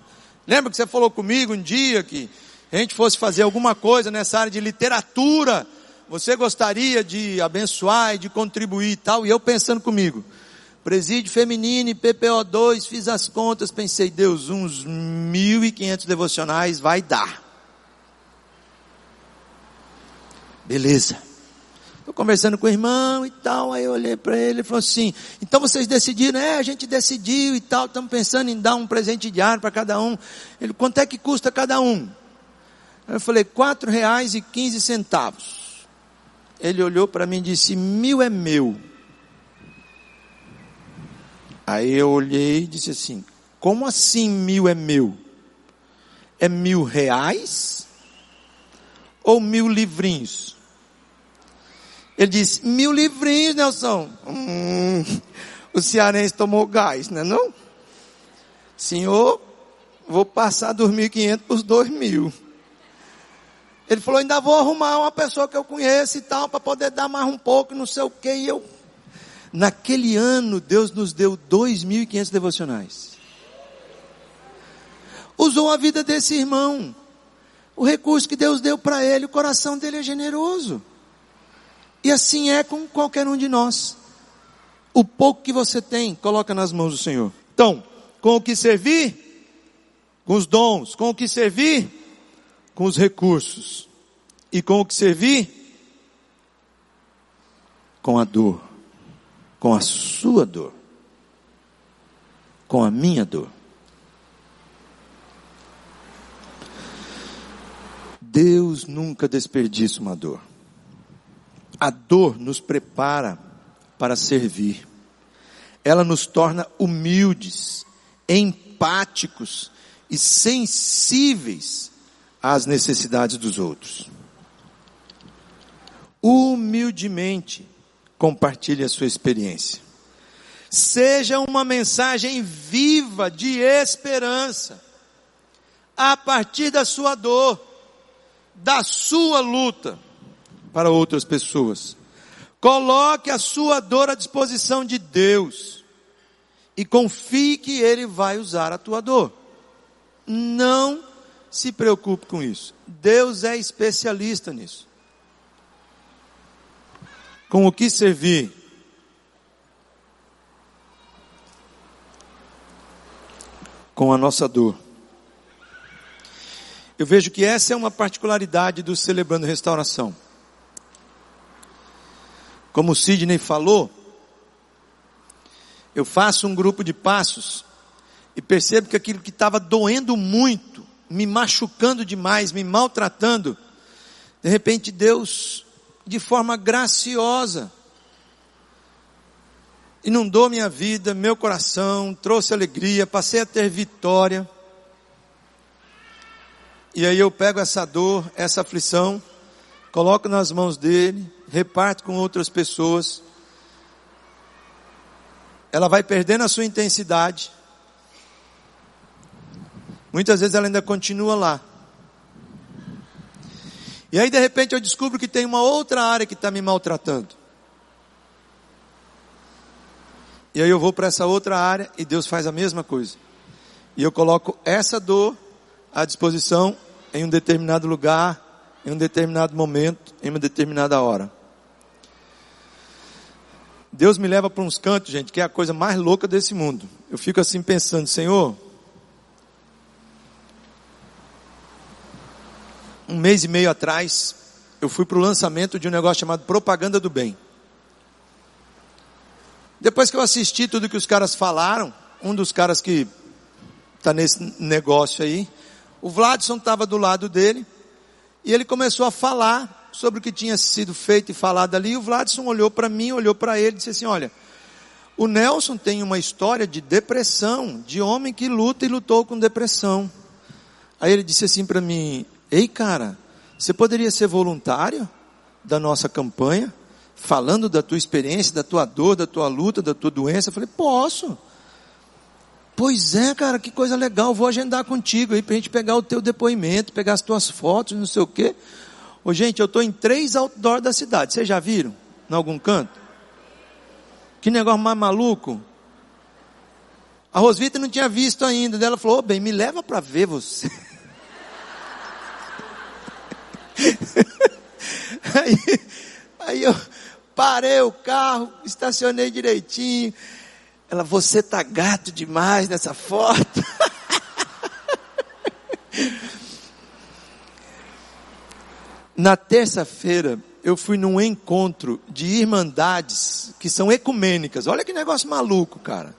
lembra que você falou comigo um dia que a gente fosse fazer alguma coisa nessa área de literatura, você gostaria de abençoar e de contribuir e tal, e eu pensando comigo, presídio feminino e PPO2, fiz as contas, pensei, Deus, uns 1.500 devocionais vai dar. Beleza. Estou conversando com o irmão e tal, aí eu olhei para ele e falou assim, então vocês decidiram, é, a gente decidiu e tal, estamos pensando em dar um presente diário para cada um. Ele, quanto é que custa cada um? Eu falei, quatro reais e quinze centavos. Ele olhou para mim e disse, mil é meu. Aí eu olhei e disse assim, como assim mil é meu? É mil reais? Ou mil livrinhos? Ele disse, mil livrinhos, Nelson. Hum, o cearense tomou gás, não é não? Senhor, vou passar dos mil quinhentos para os dois mil. Ele falou, ainda vou arrumar uma pessoa que eu conheço e tal, para poder dar mais um pouco, não sei o que. E eu, naquele ano, Deus nos deu 2.500 devocionais. Usou a vida desse irmão. O recurso que Deus deu para ele, o coração dele é generoso. E assim é com qualquer um de nós. O pouco que você tem, coloca nas mãos do Senhor. Então, com o que servir, com os dons, com o que servir, com os recursos. E com o que servir? Com a dor. Com a sua dor. Com a minha dor. Deus nunca desperdiça uma dor. A dor nos prepara para servir. Ela nos torna humildes, empáticos e sensíveis às necessidades dos outros. Humildemente compartilhe a sua experiência. Seja uma mensagem viva de esperança a partir da sua dor, da sua luta para outras pessoas. Coloque a sua dor à disposição de Deus e confie que Ele vai usar a tua dor. Não se preocupe com isso. Deus é especialista nisso. Com o que servir? Com a nossa dor. Eu vejo que essa é uma particularidade do Celebrando Restauração. Como o Sidney falou, eu faço um grupo de passos e percebo que aquilo que estava doendo muito, me machucando demais, me maltratando, de repente Deus, de forma graciosa, inundou minha vida, meu coração, trouxe alegria, passei a ter vitória. E aí eu pego essa dor, essa aflição, coloco nas mãos dele, reparto com outras pessoas. Ela vai perdendo a sua intensidade. Muitas vezes ela ainda continua lá. E aí de repente eu descubro que tem uma outra área que está me maltratando. E aí eu vou para essa outra área e Deus faz a mesma coisa. E eu coloco essa dor à disposição em um determinado lugar, em um determinado momento, em uma determinada hora. Deus me leva para uns cantos, gente, que é a coisa mais louca desse mundo. Eu fico assim pensando, Senhor, um mês e meio atrás, eu fui para o lançamento de um negócio chamado Propaganda do Bem. Depois que eu assisti tudo que os caras falaram, um dos caras que está nesse negócio aí, o Vladson estava do lado dele e ele começou a falar sobre o que tinha sido feito e falado ali. E o Vladson olhou para mim, olhou para ele e disse assim: Olha, o Nelson tem uma história de depressão, de homem que luta e lutou com depressão. Aí ele disse assim para mim: Ei, cara, você poderia ser voluntário da nossa campanha, falando da tua experiência, da tua dor, da tua luta, da tua doença? Eu falei: Posso. Pois é, cara, que coisa legal. Vou agendar contigo aí para a gente pegar o teu depoimento, pegar as tuas fotos, não sei o quê. Ô, gente, eu estou em três outdoor da cidade. Vocês já viram? Em algum canto? Que negócio mais maluco. A Rosvita não tinha visto ainda. Ela falou: Ô, bem, me leva para ver você. aí, aí eu parei o carro, estacionei direitinho. Ela, você tá gato demais nessa foto. Na terça-feira, eu fui num encontro de irmandades que são ecumênicas. Olha que negócio maluco, cara.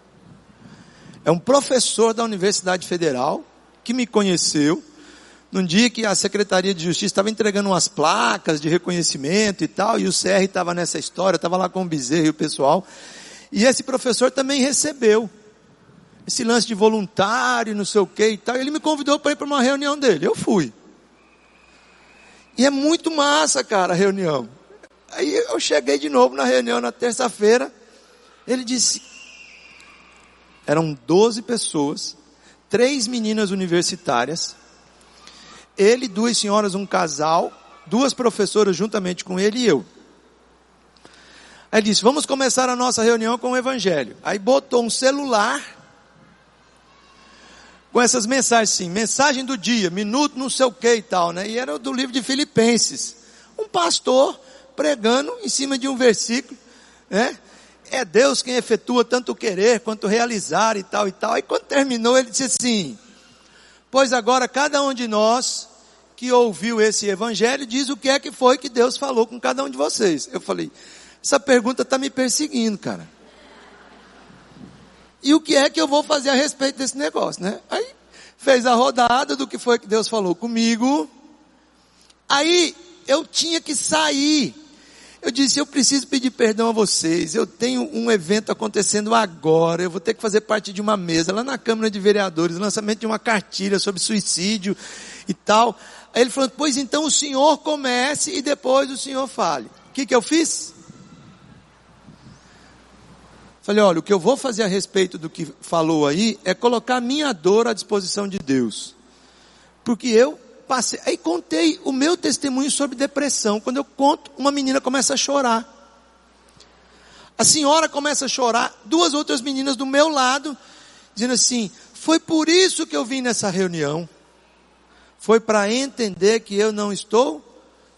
É um professor da Universidade Federal que me conheceu num dia que a Secretaria de Justiça estava entregando umas placas de reconhecimento e tal, e o CR estava nessa história, estava lá com o Bezerra e o pessoal. E esse professor também recebeu esse lance de voluntário, não sei o que e tal. Ele me convidou para ir para uma reunião dele. Eu fui. E é muito massa, cara, a reunião. Aí eu cheguei de novo na reunião na terça-feira. Ele disse: eram 12 pessoas, três meninas universitárias, ele, duas senhoras, um casal, duas professoras juntamente com ele e eu. Aí disse: Vamos começar a nossa reunião com o Evangelho. Aí botou um celular com essas mensagens, sim, mensagem do dia, minuto, não sei o que e tal, né? E era do livro de Filipenses. Um pastor pregando em cima de um versículo, né? É Deus quem efetua tanto querer quanto realizar e tal e tal. Aí quando terminou, ele disse assim: Pois agora cada um de nós que ouviu esse evangelho diz o que é que foi que Deus falou com cada um de vocês. Eu falei, essa pergunta está me perseguindo, cara. E o que é que eu vou fazer a respeito desse negócio, né? Aí fez a rodada do que foi que Deus falou comigo. Aí eu tinha que sair. Eu disse, eu preciso pedir perdão a vocês. Eu tenho um evento acontecendo agora. Eu vou ter que fazer parte de uma mesa lá na Câmara de Vereadores, lançamento de uma cartilha sobre suicídio e tal. Aí ele falou, pois então o senhor comece e depois o senhor fale. O que que eu fiz? Falei, olha, o que eu vou fazer a respeito do que falou aí é colocar minha dor à disposição de Deus. Porque eu passei, aí contei o meu testemunho sobre depressão. Quando eu conto, uma menina começa a chorar. A senhora começa a chorar, duas outras meninas do meu lado, dizendo assim: foi por isso que eu vim nessa reunião. Foi para entender que eu não estou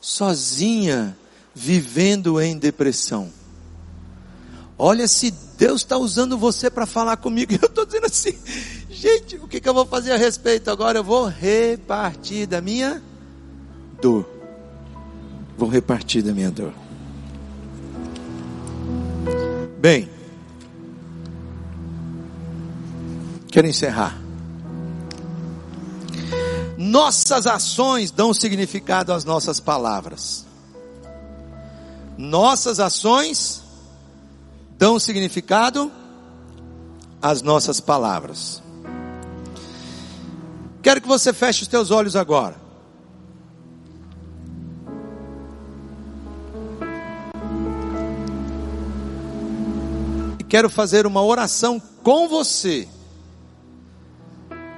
sozinha, vivendo em depressão. Olha se Deus está usando você para falar comigo. Eu estou dizendo assim, gente, o que, que eu vou fazer a respeito agora? Eu vou repartir da minha dor. Vou repartir da minha dor. Bem, quero encerrar. Nossas ações dão significado às nossas palavras. Nossas ações dão significado às nossas palavras. Quero que você feche os teus olhos agora. E quero fazer uma oração com você.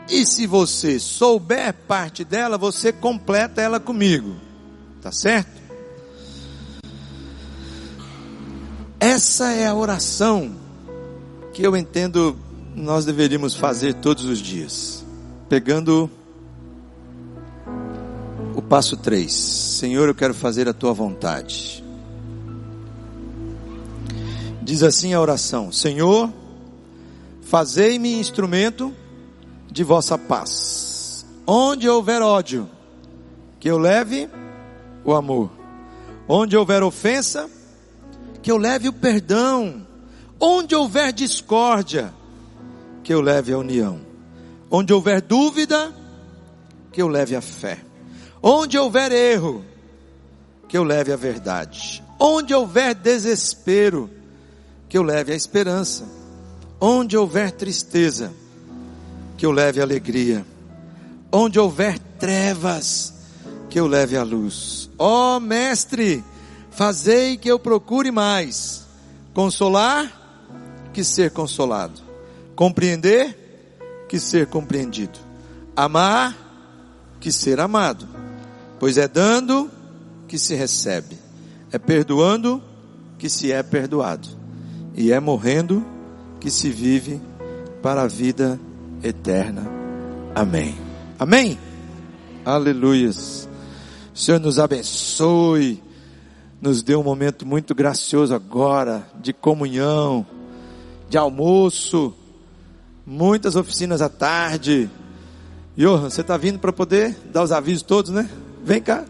E se você souber parte dela, você completa ela comigo. Tá certo? Essa é a oração que eu entendo nós deveríamos fazer todos os dias. Pegando o passo 3. Senhor, eu quero fazer a tua vontade. Diz assim a oração: Senhor, fazei-me instrumento de vossa paz. Onde houver ódio, que eu leve o amor. Onde houver ofensa, que eu leve o perdão. Onde houver discórdia, que eu leve a união. Onde houver dúvida, que eu leve a fé. Onde houver erro, que eu leve a verdade. Onde houver desespero, que eu leve a esperança. Onde houver tristeza, que eu leve alegria. Onde houver trevas, que eu leve a luz. Ó oh, Mestre, Fazei que eu procure mais consolar que ser consolado, compreender que ser compreendido, amar que ser amado, pois é dando que se recebe, é perdoando que se é perdoado, e é morrendo que se vive para a vida eterna. Amém. Amém. Aleluias. O Senhor nos abençoe nos deu um momento muito gracioso agora, de comunhão, de almoço, muitas oficinas à tarde. Johan, você está vindo para poder dar os avisos todos, né? Vem cá.